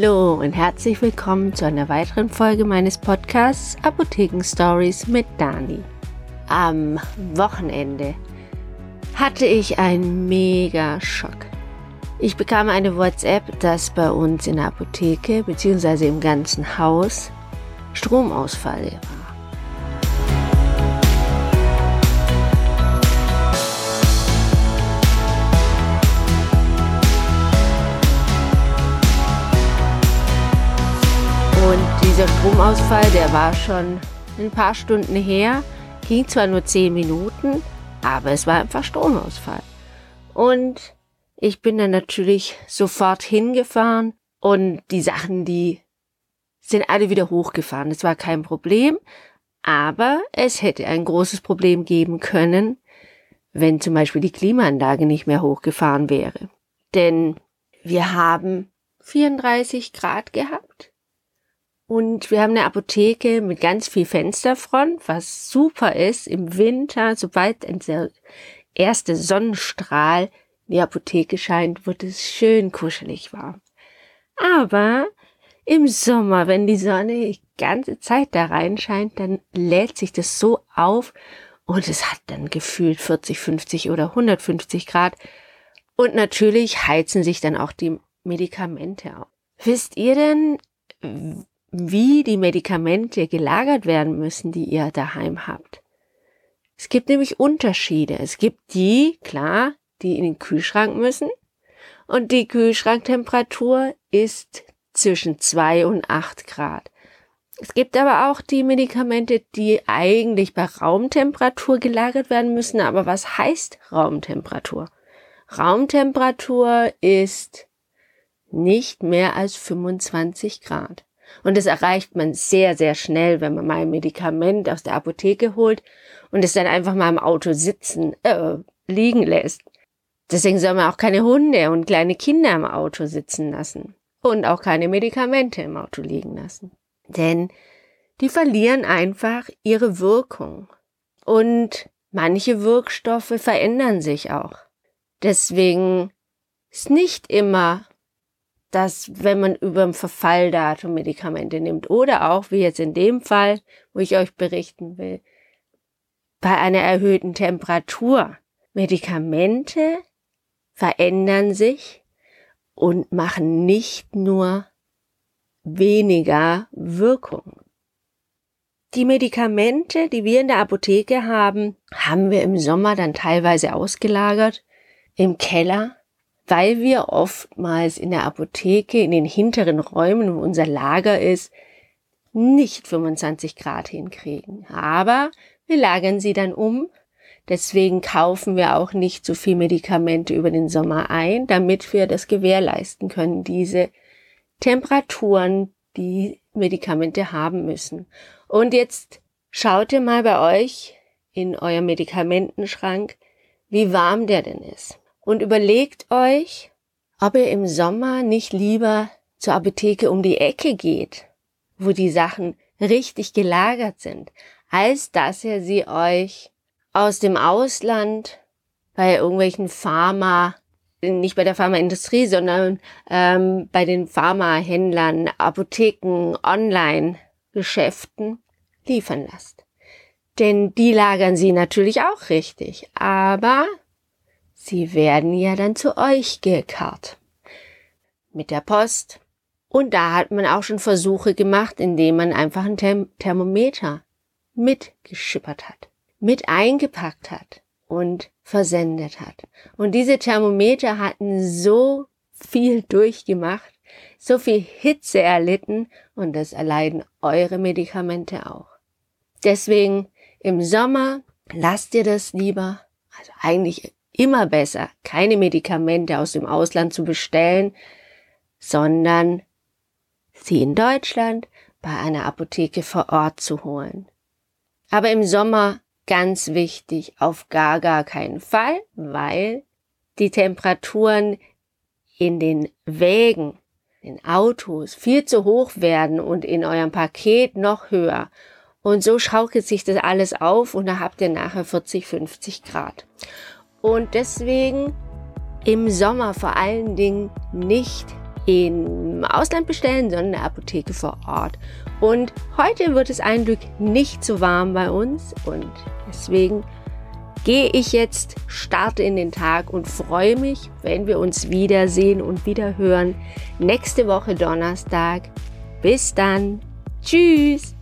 Hallo und herzlich willkommen zu einer weiteren Folge meines Podcasts Apotheken Stories mit Dani. Am Wochenende hatte ich einen mega Schock. Ich bekam eine WhatsApp, dass bei uns in der Apotheke bzw. im ganzen Haus Stromausfall war. Dieser Stromausfall, der war schon ein paar Stunden her, ging zwar nur zehn Minuten, aber es war einfach Stromausfall. Und ich bin dann natürlich sofort hingefahren und die Sachen, die sind alle wieder hochgefahren. Das war kein Problem, aber es hätte ein großes Problem geben können, wenn zum Beispiel die Klimaanlage nicht mehr hochgefahren wäre. Denn wir haben 34 Grad gehabt und wir haben eine Apotheke mit ganz viel Fensterfront, was super ist im Winter. Sobald der erste Sonnenstrahl in die Apotheke scheint, wird es schön kuschelig warm. Aber im Sommer, wenn die Sonne die ganze Zeit da reinscheint, dann lädt sich das so auf und es hat dann gefühlt 40, 50 oder 150 Grad. Und natürlich heizen sich dann auch die Medikamente auf. Wisst ihr denn, wie die Medikamente gelagert werden müssen, die ihr daheim habt. Es gibt nämlich Unterschiede. Es gibt die, klar, die in den Kühlschrank müssen. Und die Kühlschranktemperatur ist zwischen zwei und acht Grad. Es gibt aber auch die Medikamente, die eigentlich bei Raumtemperatur gelagert werden müssen. Aber was heißt Raumtemperatur? Raumtemperatur ist nicht mehr als 25 Grad. Und das erreicht man sehr, sehr schnell, wenn man mal ein Medikament aus der Apotheke holt und es dann einfach mal im Auto sitzen, äh, liegen lässt. Deswegen soll man auch keine Hunde und kleine Kinder im Auto sitzen lassen. Und auch keine Medikamente im Auto liegen lassen. Denn die verlieren einfach ihre Wirkung. Und manche Wirkstoffe verändern sich auch. Deswegen ist nicht immer dass wenn man über ein Verfalldatum Medikamente nimmt oder auch, wie jetzt in dem Fall, wo ich euch berichten will, bei einer erhöhten Temperatur. Medikamente verändern sich und machen nicht nur weniger Wirkung. Die Medikamente, die wir in der Apotheke haben, haben wir im Sommer dann teilweise ausgelagert im Keller weil wir oftmals in der Apotheke, in den hinteren Räumen, wo unser Lager ist, nicht 25 Grad hinkriegen. Aber wir lagern sie dann um. Deswegen kaufen wir auch nicht so viel Medikamente über den Sommer ein, damit wir das gewährleisten können, diese Temperaturen, die Medikamente haben müssen. Und jetzt schaut ihr mal bei euch in eurem Medikamentenschrank, wie warm der denn ist und überlegt euch, ob ihr im Sommer nicht lieber zur Apotheke um die Ecke geht, wo die Sachen richtig gelagert sind, als dass ihr sie euch aus dem Ausland bei irgendwelchen Pharma, nicht bei der Pharmaindustrie, sondern ähm, bei den Pharmahändlern, Apotheken, Online-Geschäften liefern lasst. Denn die lagern sie natürlich auch richtig, aber Sie werden ja dann zu euch gekarrt. Mit der Post. Und da hat man auch schon Versuche gemacht, indem man einfach ein Therm Thermometer mitgeschippert hat, mit eingepackt hat und versendet hat. Und diese Thermometer hatten so viel durchgemacht, so viel Hitze erlitten und das erleiden eure Medikamente auch. Deswegen im Sommer lasst ihr das lieber, also eigentlich immer besser, keine Medikamente aus dem Ausland zu bestellen, sondern sie in Deutschland bei einer Apotheke vor Ort zu holen. Aber im Sommer ganz wichtig, auf gar gar keinen Fall, weil die Temperaturen in den Wägen, in Autos viel zu hoch werden und in eurem Paket noch höher. Und so schaukelt sich das alles auf und da habt ihr nachher 40, 50 Grad. Und deswegen im Sommer vor allen Dingen nicht im Ausland bestellen, sondern in der Apotheke vor Ort. Und heute wird es ein Glück nicht so warm bei uns und deswegen gehe ich jetzt, starte in den Tag und freue mich, wenn wir uns wiedersehen und wieder hören nächste Woche Donnerstag. Bis dann. Tschüss.